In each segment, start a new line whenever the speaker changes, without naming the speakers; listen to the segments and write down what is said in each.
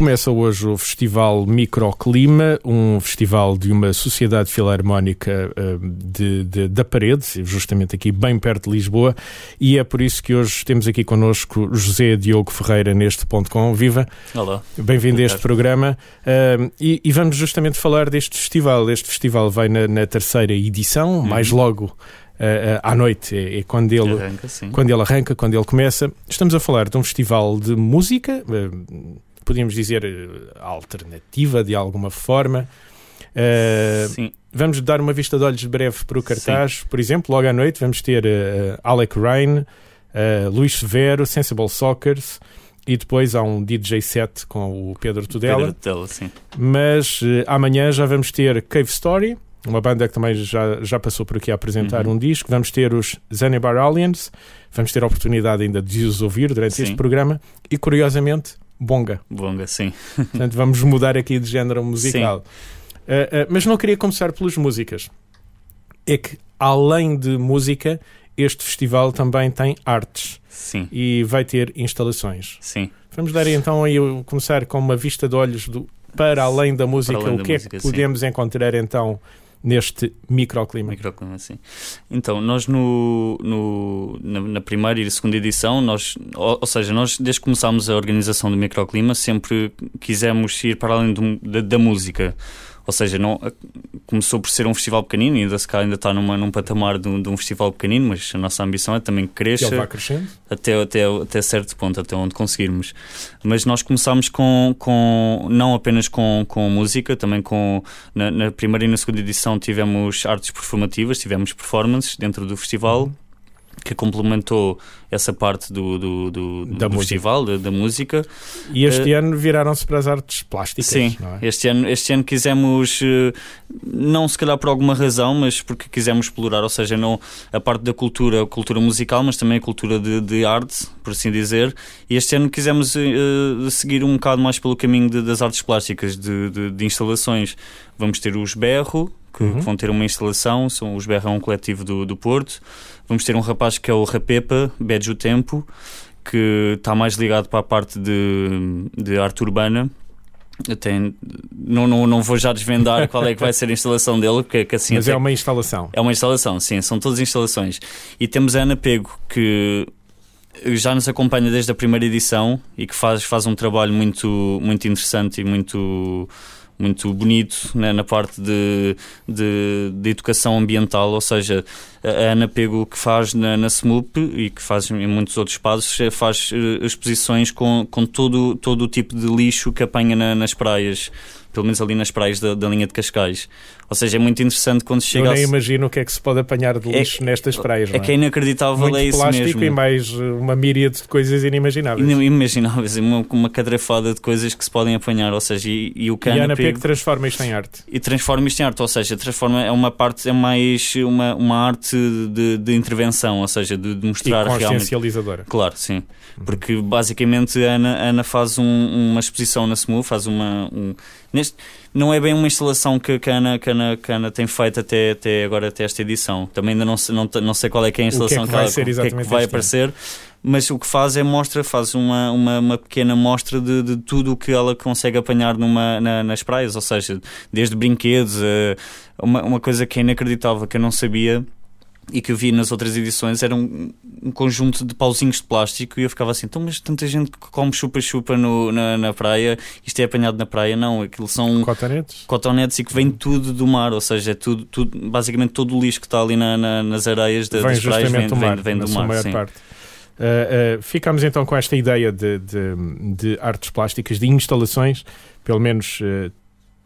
Começa hoje o Festival Microclima, um festival de uma sociedade filarmónica uh, de, de, da Parede, justamente aqui bem perto de Lisboa, e é por isso que hoje temos aqui connosco José Diogo Ferreira neste ponto com. Viva!
Olá!
Bem-vindo a este programa uh, e, e, vamos justamente falar deste festival. Este festival vai na, na terceira edição, uhum. mais logo Uh, à noite, é, é quando, ele,
arranca,
quando ele arranca, quando ele começa. Estamos a falar de um festival de música, podíamos dizer alternativa de alguma forma.
Uh.
Vamos dar uma vista de olhos breve para o cartaz. Sim. Por exemplo, logo à noite vamos ter Alec Ryan, Luís Severo, Sensible Sockers e depois há um DJ set com o Pedro Tudela.
Pedro Tudela, sim.
Mas amanhã já vamos ter Cave Story, uma banda que também já, já passou por aqui a apresentar uhum. um disco. Vamos ter os Zanibar Aliens, vamos ter a oportunidade ainda de os ouvir durante sim. este programa e, curiosamente, Bonga.
Bonga, sim.
Portanto, vamos mudar aqui de género musical. Uh, uh, mas não queria começar pelas músicas. É que, além de música, este festival também tem artes.
Sim.
E vai ter instalações.
Sim.
Vamos dar então aí começar com uma vista de olhos do, para além da música.
Além
o
da
que
música,
é que podemos sim. encontrar então neste microclima.
Microclima, sim. Então, nós no, no na, na, primeira e segunda edição, nós, ou, ou, seja, nós desde que começámos a organização do microclima sempre quisemos ir para além do, da, da música. Ou seja, não, começou por ser um festival pequenino e ainda, se calhar, ainda está numa, num patamar de um, de um, festival pequenino, mas a nossa ambição é também que cresça até, até, até certo ponto, até onde conseguirmos. Mas nós começámos com, com não apenas com, com música, também com na, na primeira e na segunda edição tivemos artes performativas, tivemos performances dentro do festival. Uhum que complementou essa parte do, do, do,
da
do festival, da, da, música.
E este uh, ano viraram-se para as artes plásticas.
Sim,
é?
este, ano, este ano quisemos, uh, não se calhar por alguma razão, mas porque quisemos explorar, ou seja, não a parte da cultura, a cultura musical, mas também a cultura de, de arte, por assim dizer. E este ano quisemos uh, seguir um bocado mais pelo caminho de, das artes plásticas, de, de, de instalações. Vamos ter os Berro, que uhum. vão ter uma instalação, são os Berro é um coletivo do, do Porto. Vamos ter um rapaz que é o Rapepa, Bejo Tempo, que está mais ligado para a parte de, de arte urbana. Tem, não, não, não vou já desvendar qual é que vai ser a instalação dele, que, que assim
Mas é uma instalação.
É uma instalação, sim, são todas instalações. E temos a Ana Pego, que já nos acompanha desde a primeira edição e que faz, faz um trabalho muito, muito interessante e muito muito bonito né, na parte de, de, de, educação ambiental, ou seja, a Ana Pego que faz na, na SMUP e que faz em muitos outros espaços, é, faz uh, exposições com, com todo, todo o tipo de lixo que apanha na, nas praias pelo menos ali nas praias da, da, linha de Cascais. Ou seja, é muito interessante quando chega.
Eu nem imagino o que é que se pode apanhar de lixo é, nestas praias.
É, é que é inacreditável,
muito
é isso
plástico
mesmo.
e mais uma míriade de coisas inimagináveis.
Inimagináveis, uma, uma cadrafada de coisas que se podem apanhar. Ou seja, e, e o
cano. E a Pego transforma isto em arte.
E transforma isto em arte, ou seja, transforma é uma parte, é mais uma, uma arte de, de intervenção, ou seja, de, de mostrar
e
consciencializadora. Realmente... Claro, sim. Porque basicamente a Ana, a Ana faz um, uma exposição na SMU, faz uma. Um, neste, não é bem uma instalação que, a Ana, que, a Ana, que a Ana tem feito até, até agora, até esta edição. Também ainda não, não, não sei qual é que é a instalação
que, é que, vai, ser
que, é que vai aparecer. Mas o que faz é mostra, faz uma, uma, uma pequena mostra de, de tudo o que ela consegue apanhar numa, na, nas praias, ou seja, desde brinquedos, uma, uma coisa que é inacreditável, que eu não sabia, e que eu vi nas outras edições era um, um, conjunto de pauzinhos de plástico e eu ficava assim, então mas tanta gente que come chupa-chupa na, na praia, isto é apanhado na praia, não, aquilo são
cotonetes,
cotonetes e que vem tudo do mar, ou seja, é tudo, tudo basicamente todo o lixo que está ali na, na, nas areias
de,
das praias
vem, do mar,
vem, vem do mar.
Maior
sim.
parte. Uh, uh, ficamos então com esta ideia de, de, de, artes plásticas, de instalações, pelo menos uh,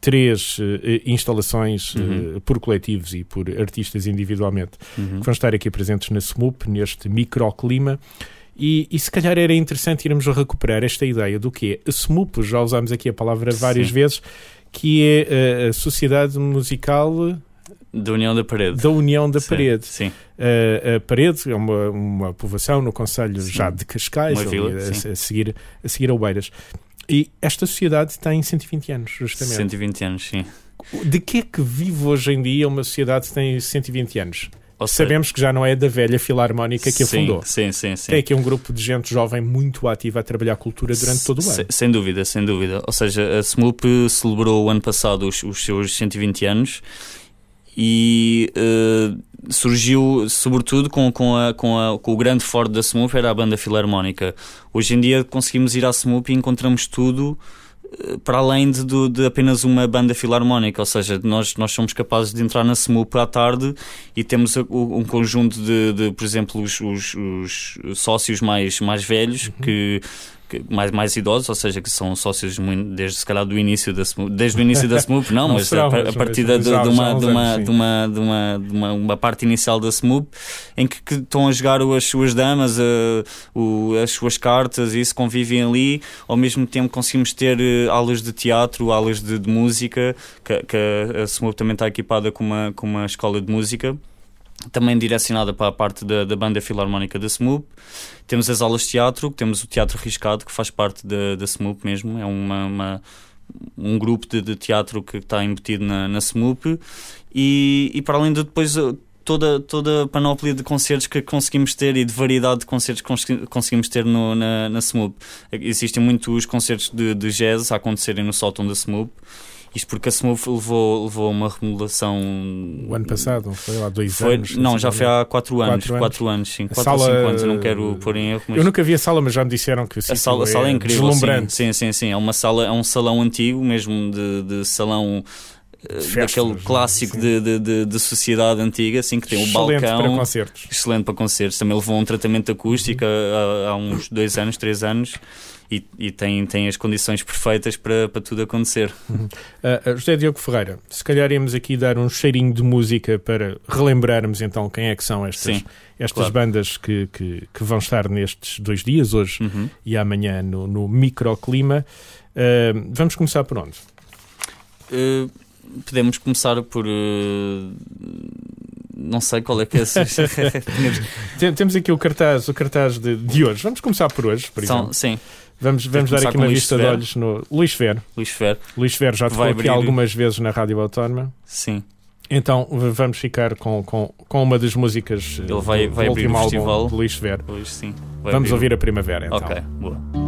três uh, instalações uh, por coletivos e por artistas individualmente uhum. que vão estar aqui presentes na SMUP, neste microclima. E, e se calhar era interessante irmos recuperar esta ideia do que é a SMUP, já usámos aqui a palavra várias Sim. vezes, que é a Sociedade Musical
da União da Parede.
Da União da
sim,
Parede.
Sim.
Uh, a Parede é uma, uma povoação no Conselho já de Cascais,
vila,
a, a, seguir, a seguir a Oeiras. E esta sociedade tem 120 anos, justamente.
120 anos, sim.
De que é que vive hoje em dia uma sociedade que tem 120 anos?
Seja,
Sabemos que já não é da velha filarmónica que a
sim,
fundou.
Sim, sim, sim.
Tem aqui um grupo de gente jovem muito ativa a trabalhar cultura durante todo o ano.
Sem dúvida, sem dúvida. Ou seja, a SMUP celebrou o ano passado os, os seus 120 anos e eh, surgiu, sobretudo, com, com, a, com, a, com o grande forte da SMUP, era a banda filarmónica. Hoje em dia conseguimos ir à SMUP e encontramos tudo eh, para além de, de apenas uma banda filarmónica, ou seja, nós, nós somos capazes de entrar na SMUP à tarde e temos um conjunto de, de, por exemplo, os, os- os sócios mais, mais velhos que, que- mais, mais idosos, ou seja, que são sócios desde se calhar do início da desde o início da SMUP, não,
Não
mas a, partir de, de uma, de, uma, de, uma, de, uma, de uma, uma parte inicial da SMUP em que, que estão a jogar as suas damas, a- o- as suas cartas e isso convivem ali. Ao mesmo tempo conseguimos ter eh, aulas de teatro, aulas de, de música, que, que a- a SMUP também está equipada com uma, com uma escola de música. Também direcionada para a parte da, da banda filarmónica da SMUP. Temos as aulas de teatro, temos o Teatro Riscado, que faz parte da, da SMUP mesmo. É uma, uma- um grupo de, de teatro que está embutido na, na SMUP. E, e para além de depois eh, toda, toda a panóplia de concertos que conseguimos ter e de variedade de concertos que consegui- conseguimos ter no, na, na SMUP. Existem muitos concertos de, de jazz a acontecerem no sótão da SMUP. Isto porque a SMUP levou, levou uma remodelação.
O ano passado, não foi lá dois
Foi,
anos?
não, já foi há 4 anos.
Quatro anos.
4 anos, sim.
A
4 ou
sala,
5 anos. Eu não quero pôr em erro, mas.
Eu nunca vi a sala, mas já me disseram que
A sala, a sala é incrível,
deslumbrante.
sim, sim, sim, sim. É uma sala, é um salão antigo, mesmo de, de salão daquele clássico
sim.
de, de, de, de sociedade antiga, assim que tem o
Excelente para
balcão,
concertos.
excelente para concertos. Também levou um tratamento acústico há, há uns dois anos, três anos. E, e tem, tem as condições perfeitas para, para tudo acontecer.
Ah, José Diogo Ferreira, se calhar íamos aqui dar um cheirinho de música para relembrarmos então quem é que são estas,
Sim,
estas
claro.
bandas que, que, que vão estar nestes dois dias, hoje
Uhum.
e amanhã, no, no microclima. Ah, vamos começar por onde?
Eh, podemos começar por. eh, não sei qual é que é.
Temos aqui o cartaz, o cartaz de, de hoje. Vamos começar por hoje, por
São,
exemplo.
sim,
Vamos, vamos dar aqui uma
Luís
vista de
Severo.
olhos no Luís Fer.
Luís Fer,
Luís Fer já tocou
vai
aqui algumas vezes na Rádio Autónoma.
sim.
Então vamos ficar com, com, com uma das músicas eh,
Ele vai-
do,
vai
do
abrir
último álbum de Luís Fer.
Hoje sim. Vai
Vamos
abrir
ouvir a primavera então.
Ok, boa.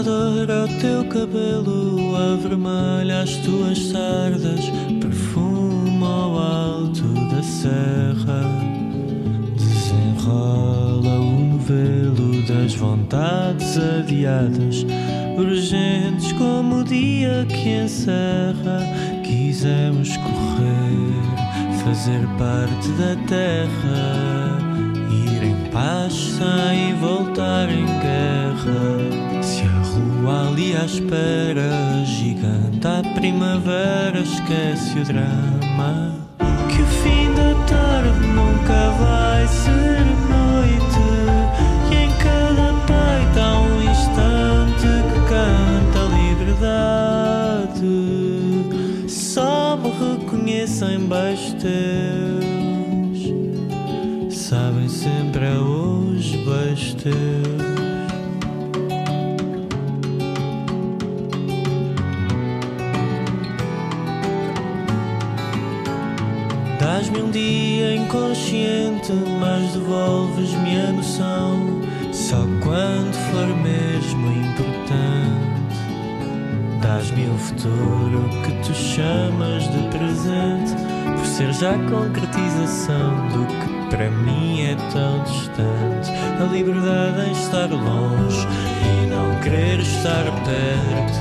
O sol já doura o teu cabelo, avermelha as tuas sardas, perfuma ao alto da serra, desenrola o novelo das vontades adiadas, urgentes como o dia que encerra. Quisemos correr, fazer parte da terra. Ir em paz sem voltar em guerra. A ali à espera, gigante à primavera, esquece o drama. Que o fim da tarde nunca vai ser noite. E em cada peito há um instante que canta a liberdade. Só me reconhecem beijos teus. Sabem sempre a hoje beijos teus. Dás-me um dia inconsciente, mas devolves-me a noção. Só quando for mesmo importante. Dás-me o futuro que tu chamas de presente, por ser já concretização do que para mim é tão distante. A liberdade em estar longe e não querer estar perto.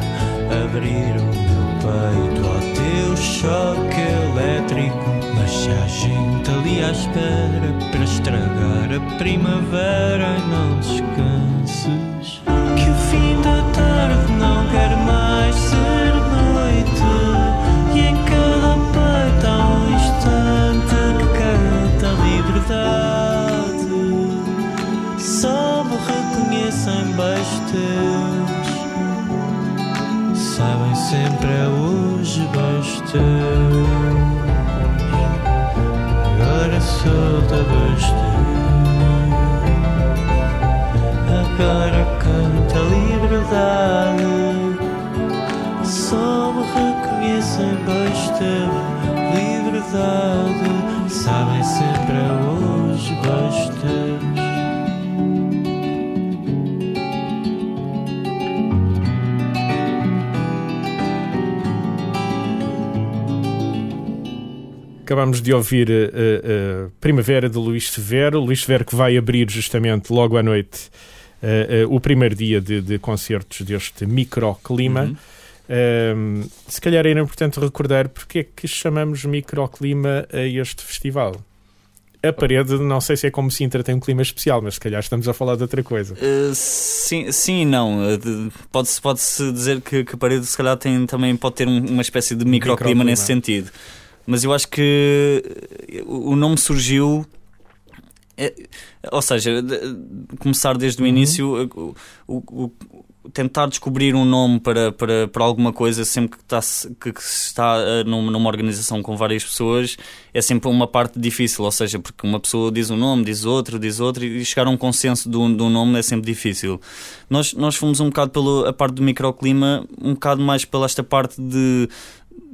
Abrir o meu peito ao teu choque elétrico. Mas se há gente ali à espera para estragar a primavera e não descanses. Liberdade. Só me reconhecem basta. Liberdade. Sabem sempre hoje basta.
Acabamos de ouvir uh, uh, Primavera de Luís Severo. Luís Severo que vai abrir justamente logo à noite uh, o primeiro dia de, de, concertos deste microclima. Uhum. Ehm, se calhar era importante recordar porque é que chamamos microclima a este festival. A parede, não sei se é como Sintra tem um clima especial, mas se calhar estamos a falar de outra coisa.
Uh, sim, sim e não. Pode-se pode -se dizer que, que, a parede, se calhar, tem, também pode ter uma espécie de microclima, microclima. nesse sentido mas eu acho que o nome surgiu. É, ou seja, de, começar desde o uhum. início, o, o, o, tentar descobrir um nome para, para, para alguma coisa, sempre que está, que, que está uh, numa organização com várias pessoas, é sempre uma parte difícil. Ou seja, porque uma pessoa diz um nome, diz outro, diz outro, e chegar a um consenso de um, de um nome é sempre difícil. Nós, nós fomos um bocado pela parte do microclima, um bocado mais pela esta parte de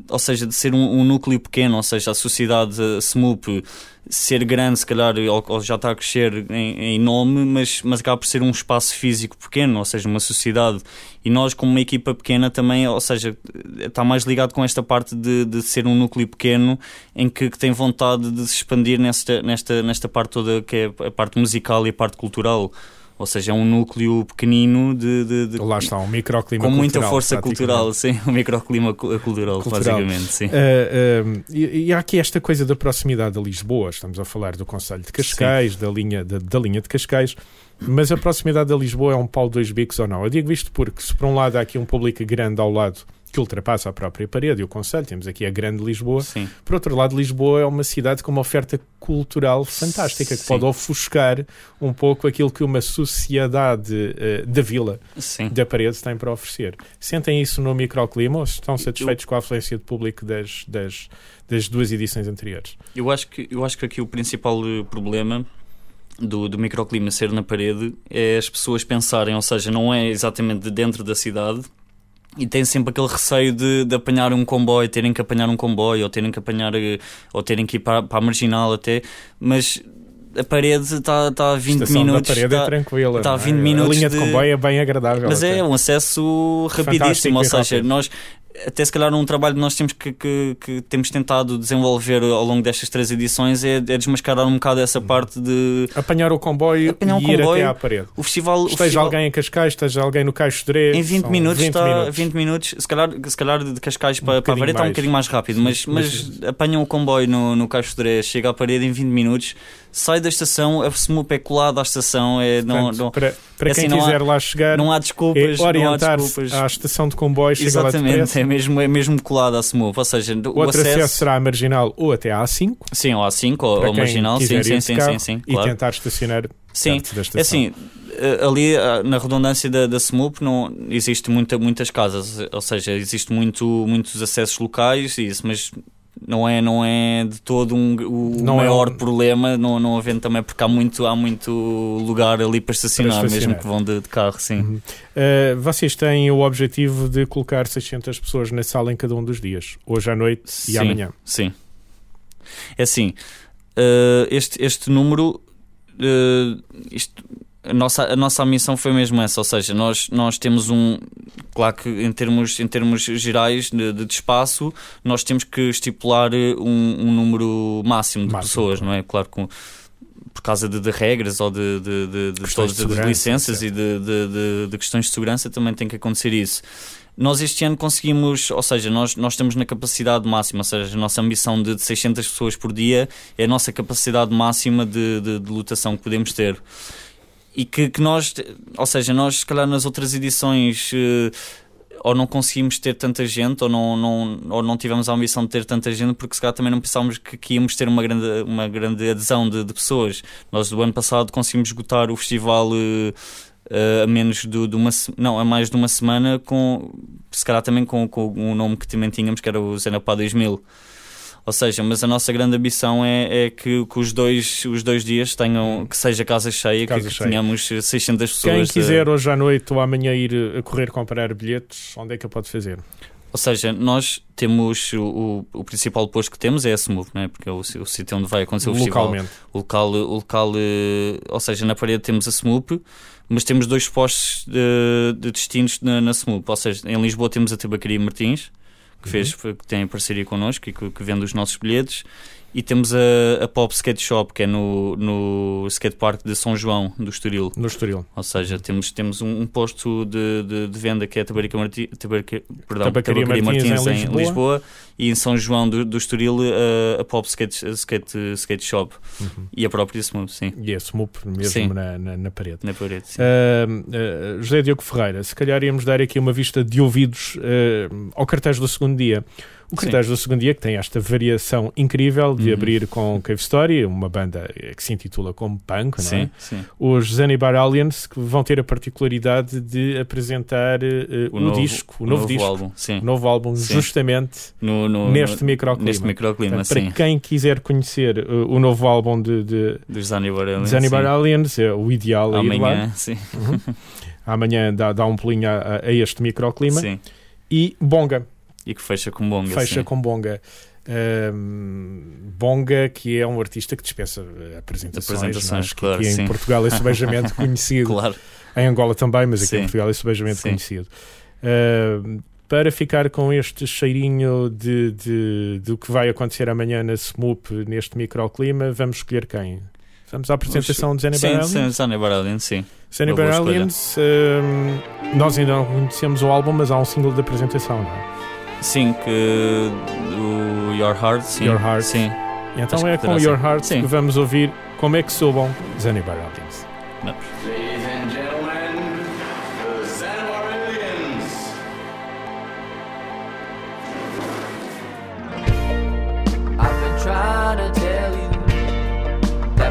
ou seja, de ser um, um, núcleo pequeno, ou seja, a sociedade SMUP ser grande, se calhar, ou, ou já está a crescer em, em, nome, mas, mas acaba por ser um espaço físico pequeno, ou seja, uma sociedade. E nós, como uma equipa pequena, também, ou seja, está mais ligado com esta parte de, de ser um núcleo pequeno em que, que tem vontade de se expandir nesta, nesta, nesta parte toda que é a parte musical e a parte cultural. Ou seja, é um núcleo pequenino de. de, de
Lá está, um microclima
Com
muita
força cultural, sim, um microclima cultural, cultural. basicamente, sim. Uh,
uh, e, e, há aqui esta coisa da proximidade a Lisboa, estamos a falar do Conselho de Cascais, da linha, da, da linha de Cascais. Mas a proximidade a Lisboa é um pau dois bicos ou não? Eu digo isto porque, se por um lado há aqui um público grande ao lado que ultrapassa a própria parede e o Conselho. Temos aqui a Grande Lisboa.
Sim.
Por outro lado, Lisboa é uma cidade com uma oferta cultural fantástica, que Sim. pode ofuscar um pouco aquilo que uma sociedade uh, da vila,
Sim.
da parede, tem para oferecer. Sentem isso no microclima ou estão satisfeitos eu... com a afluência de público das, das, das duas edições anteriores?
Eu acho que, eu acho que aqui o principal eh, problema do, do microclima ser na parede é as pessoas pensarem, ou seja, não é exatamente de dentro da cidade, e têm sempre aquele receio de, de apanhar um comboio, terem que apanhar um comboio, ou terem que apanhar, eh, ou terem que ir para, para a marginal até, mas a parede está tá a 20
Estação
minutos.
A parede é tá, é tranquila.
Está a 20 é? minutos.
A linha de, de comboio é bem agradável.
Mas até. é um acesso rapidíssimo, ou seja, nós até se calhar um trabalho que nós temos que, que, que, temos tentado desenvolver ao longo destas três edições é, é desmascarar um bocado essa uhum. parte de
apanhar o comboio apanhar e ir comboio, até à parede.
O festival,
esteja
o festival...
alguém em Cascais, esteja alguém no Caixo de
Em 20 minutos 20 está minutos. 20 minutos, se calhar, se calhar de Cascais um para, para a parede está um bocadinho mais rápido, mas, mas, mas apanham o comboio no, no Caixo de chega à parede em 20 minutos sai da estação, a SMUP é colado à estação. É, não,
não, para para é quem assim, quiser
há,
lá chegar,
não há desculpas.
É orientar-se à estação de comboio, chega
Exatamente, é mesmo, é mesmo colado à SMUP. Ou seja, o,
o outro acesso... acesso... será a marginal ou até à A5.
Sim, ou A5 ou, ou marginal, sim, sim, sim, sim, sim,
E claro. tentar estacionar
sim.
É
assim, eh, ali eh, na redundância da, da SMUP não existe muita, muitas casas, ou seja, existe muito, muitos acessos locais, isso, mas não é, não é de todo um, o não é maior é um... problema, não, não havendo também, porque há muito, há muito lugar ali para estacionar, para estacionar. mesmo que vão de, de carro, sim. Uhum.
Uh, vocês têm o objetivo de colocar 600 pessoas na sala em cada um dos dias, hoje à noite sim, e amanhã.
Sim. É assim, uh, este, este número. Uh, isto, a nossa, a nossa missão foi mesmo essa, ou seja, nós, nós temos um. Claro que em termos, em termos gerais de, de espaço, nós temos que estipular um, um número máximo de máximo, pessoas, claro. não é? Claro que por causa de, de, regras ou de, de, de, todas as licenças e de, questões de segurança também tem que acontecer isso. Nós este ano conseguimos, ou seja, nós, nós estamos na capacidade máxima, ou seja, a nossa ambição de 600 pessoas por dia é a nossa capacidade máxima de, de, de lotação que podemos ter e que, que nós, ou seja, nós se calhar nas outras edições uh, ou não conseguimos ter tanta gente ou não, não, ou não tivemos a ambição de ter tanta gente porque se calhar também não pensávamos que, que íamos ter uma grande, uma grande adesão de, de, pessoas. Nós do ano passado conseguimos esgotar o festival uh, a menos de, de, uma não, a mais de uma semana, com se calhar também com, com um nome que também tínhamos, que era o Zenapá 2000. Ou seja, mas a nossa grande ambição é, é que, que, os, dois, os dois dias tenham, que seja casa cheia, casa que, cheia. que tenhamos 600 pessoas.
Quem quiser hoje à noite ou amanhã ir a correr comprar bilhetes, onde é que eu pode fazer?
Ou seja, nós temos o, o, o, principal posto que temos é a Smooth, não é? porque é o, o sítio onde vai acontecer o
Localmente.
festival. O local, o local, eh, ou seja, na parede temos a Smooth, mas temos dois postos de, de destinos na, na Smooth. Ou seja, em Lisboa temos a Tabacaria Martins, que, fez, uhum. que tem parceria connosco e que, que vende os nossos bilhetes, e temos a, a Pop Skate Shop, que é no, no skate park de São João, do Estoril.
No Estoril.
Ou seja, temos, temos um, um posto de, de, de, venda que é a Tabarica Marti, Tabarica, perdão,
Tabacaria, Tabacaria Martins,
Martins,
em, Lisboa.
Lisboa. e em São João do, do Estoril a, a Pop Skate, skate, skate Shop uhum. e a própria Smoop, sim.
E a Smoop mesmo na, na, na, parede.
Na parede.
Uh, uh, José Diogo Ferreira, se calhar íamos dar aqui uma vista de ouvidos uh, ao cartaz do segundo dia. O cartaz do segundo dia que tem esta variação incrível de uhum. abrir com Cave Story, uma banda que se intitula como punk, não é?
Sim.
Os Zanibar Aliens que vão ter a particularidade de apresentar uh, o, o novo, disco, o, novo, novo, disco,
álbum, sim.
o novo álbum, sim. justamente
no, no,
neste microclima.
Neste microclima,
Portanto, Para quem quiser conhecer uh, o novo álbum de, de
dos Zanibar Aliens,
Zanibar Aliens é o ideal
Amanhã, sim.
Uhum. Amanhã dá, dá um pulinho a, a este microclima.
Sim.
E Bonga,
e que fecha com Bonga.
Fecha
sim.
com Bonga. Um, Bonga, que é um artista que dispensa apresentações,
apresentações
é?
claro,
que,
sim.
em Portugal é subejamente conhecido.
claro.
Em Angola também, mas aqui
sim.
em Portugal é subejamente conhecido. Uh, para ficar com este cheirinho de, de, do que vai acontecer amanhã na SMUP, neste microclima, vamos escolher quem? Vamos à apresentação de Zane
Sim,
Aliens?
sim, Zane Aliens, sim.
Zane Aliens, um, nós ainda não conhecemos o álbum, mas há um single de apresentação, não é?
Sim, que o Your Heart, sim.
Your Heart.
Sim.
Então Acho é com Your Heart sim. que vamos ouvir como é que soubam Zanibar Aliens.
Vamos.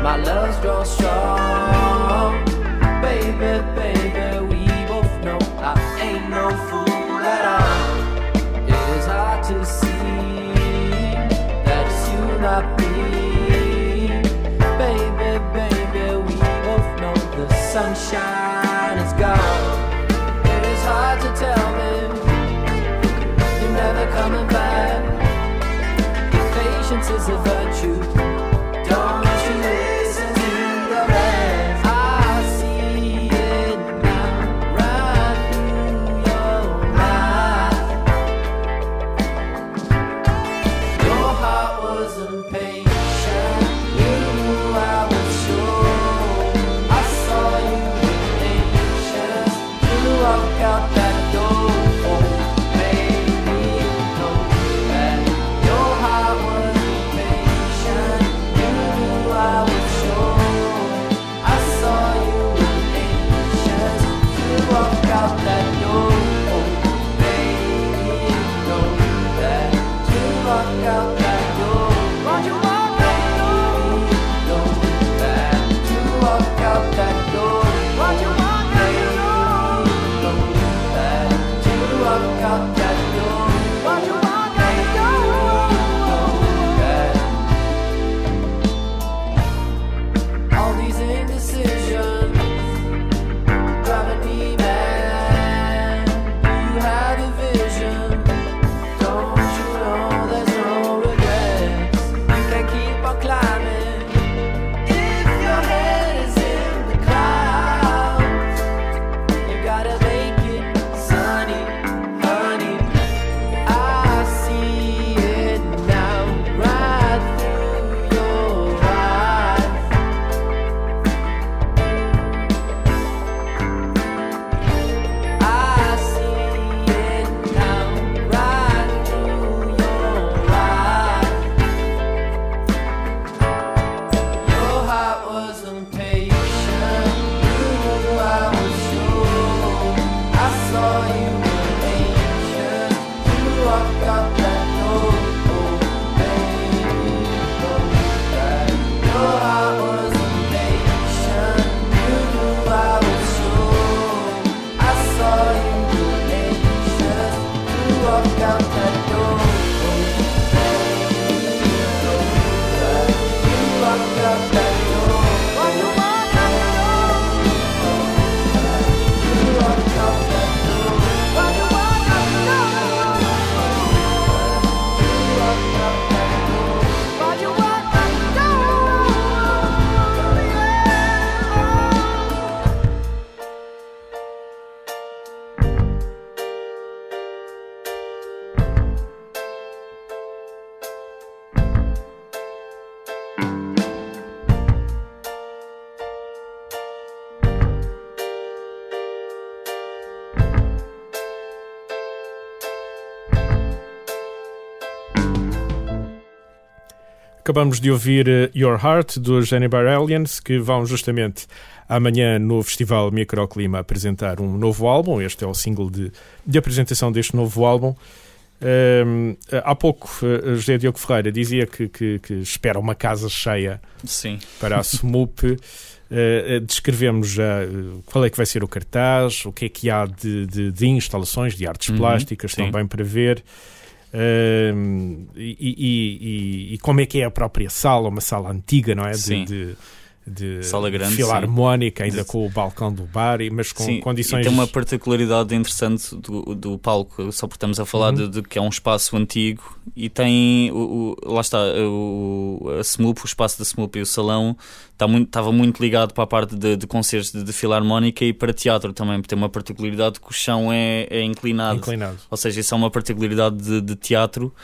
My love's grown strong, sunshine is gone. It is hard to tell me you're never coming back. Patience is a virtue. rock.
Acabamos de ouvir uh, Your Heart dos Aliens, que vão justamente amanhã no Festival Microclima apresentar um novo álbum. Este é o single de, de apresentação deste novo álbum. Um, há pouco, uh, José Diogo Ferreira dizia que, que, que, espera uma casa cheia
Sim.
para a SMUP. Uh, descrevemos já uh, qual é que vai ser o cartaz, o que é que há de, de, de instalações, de artes uhum, plásticas sim. também para ver. Uh, e, e, e, e, como é que é a própria sala, uma sala antiga, não é?
De,
de,
de Sala grande,
filarmónica,
sim.
ainda com o balcão do bar, mas com
sim,
condições.
E tem uma particularidade interessante do, do palco, só porque estamos a falar uhum. de, de, que é um espaço antigo e tem. O, o lá está, o, a Smoop, o espaço da Smoop e o salão está muito, estava muito ligado para a parte de, de concertos de, de, filarmónica e para teatro também, porque tem uma particularidade que o chão é, é inclinado.
inclinado.
Ou seja, isso é uma particularidade de, de teatro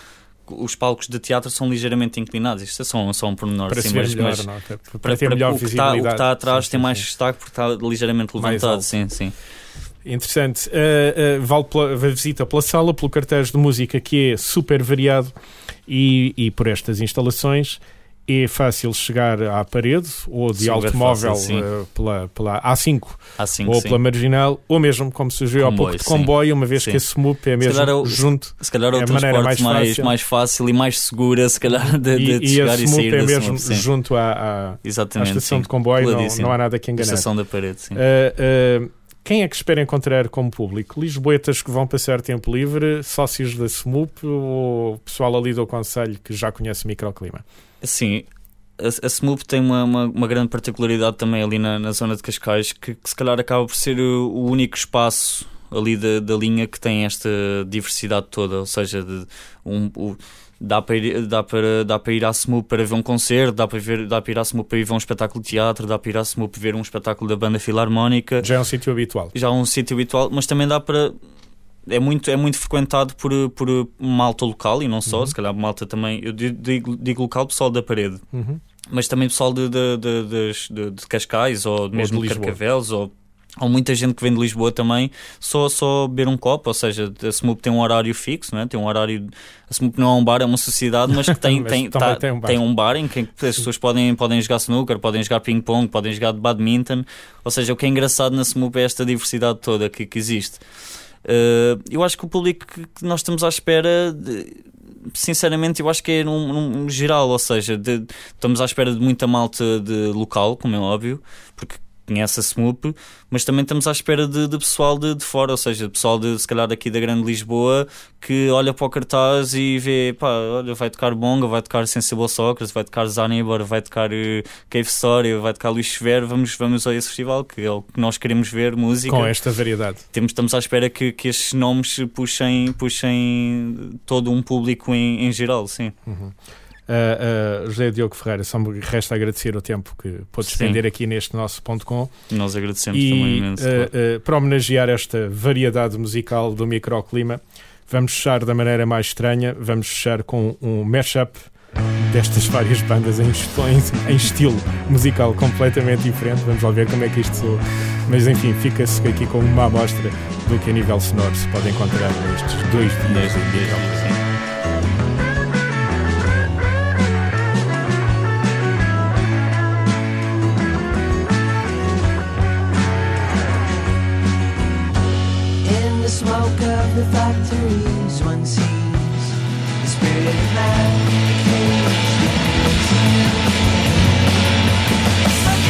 os palcos de teatro são ligeiramente inclinados. Isto é só, só um pormenor.
Para
sim,
ser
mas,
melhor,
mas,
não, para, para,
para,
ter melhor
o, que está, o que está atrás
sim,
tem
sim,
mais
sim.
destaque porque está ligeiramente levantado. Sim, sim.
Interessante. Uh, uh, vale pela, visita pela sala, pelo cartaz de música que é super variado e, e por estas instalações é fácil chegar à parede ou de
Super
automóvel
fácil,
uh, pela, pela A5,
A5
ou
sim.
pela Marginal, ou mesmo, como sugeriu há pouco, de comboio, uma vez
sim.
que a SMUP é mesmo
é o,
junto.
Se calhar é o
é a maneira mais,
mais,
fácil.
mais fácil e mais segura, se calhar, de, de,
e,
de
e
chegar
a
e
SMUP
sair
é
da
mesmo
sim.
junto à, à, à estação de comboio, não, não há nada que enganar.
Estação da parede, sim.
Uh, uh, quem é que espera encontrar como público? Lisboetas que vão passar tempo livre, sócios da SMUP ou pessoal ali do Conselho que já conhece o microclima?
Sim, a, a SMUP tem uma, uma, uma, grande particularidade também ali na, na zona de Cascais, que, que, se calhar acaba por ser o, o único espaço ali da, da, linha que tem esta diversidade toda, ou seja, de, um, dá, para ir, dá, para, dá para ir à SMUP para ver um concerto, dá para, ver, dá para ir à SMUP para ir ver um espetáculo de teatro, dá para ir à SMUP ver um espetáculo da banda filarmónica.
Já é um sítio habitual.
Já é um sítio habitual, mas também dá para é muito, é muito frequentado por, por malta local e não só,
Uhum.
se calhar malta também, eu digo, digo local, pessoal da parede,
Uhum.
mas também pessoal de, de, de, de, Cascais ou mesmo
de
de. Carcavelos ou, ou muita gente que vem de Lisboa também, só, só beber um copo, ou seja, a SMUP tem um horário fixo, não é? tem um horário. A SMUP não é um bar, é uma sociedade, mas que tem,
Mas
tem, tá-
tem um bar.
tem um bar em que as pessoas podem, podem jogar snooker, podem jogar ping-pong, podem jogar badminton, ou seja, o que é engraçado na SMUP é esta diversidade toda que, que existe. Uh, eu acho que o público que que nós estamos à espera, de- sinceramente, eu acho que é num, num geral, ou seja, de- estamos à espera de muita malta de local, como é óbvio, porque conhece a SMUP, mas também estamos à espera de, de pessoal de, de fora, ou seja, de pessoal de, se calhar daqui da Grande Lisboa que olha para o cartaz e vê, pá, olha, vai tocar Bonga, vai tocar Sensible Socrates, vai tocar Zanibor, vai tocar eh, Cave Story, vai tocar Luís Severo, vamos, vamos a esse festival, que é o que nós queremos ver, música
Com esta variedade.
temos, estamos à espera que, que estes nomes puxem, puxem todo um público em, em geral, sim.
Uh, uh, José Diogo Ferreira, só me resta agradecer o tempo que pôde despender aqui neste nosso ponto com
Nós agradecemos também
e
imenso.
uh, uh, para homenagear esta variedade musical do microclima, vamos fechar da maneira mais estranha, vamos fechar com um mashup destas várias bandas em, em, em estilo musical completamente diferente. Vamos lá ver como é que isto soa. Mas enfim, fica-se aqui com uma amostra do que a nível sonoro se pode encontrar nestes dois dias de
dias,
smoke of the factories one sees the spirit of man.
Caged in the Such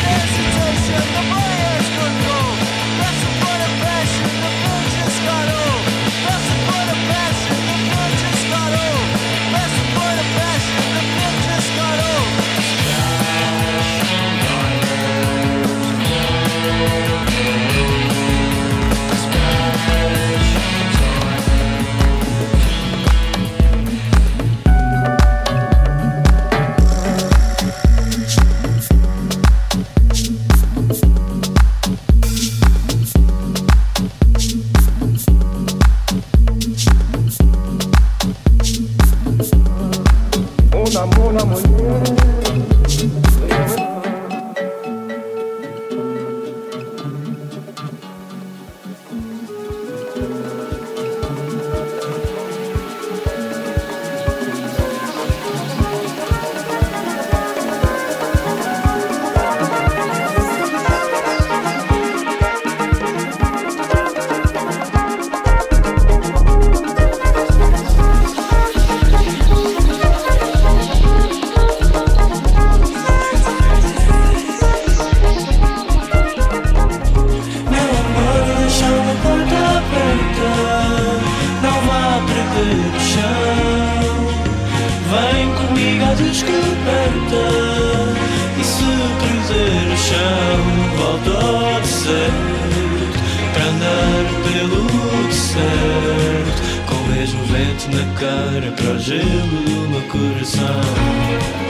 namona monere na cara, para o gelo do meu coração.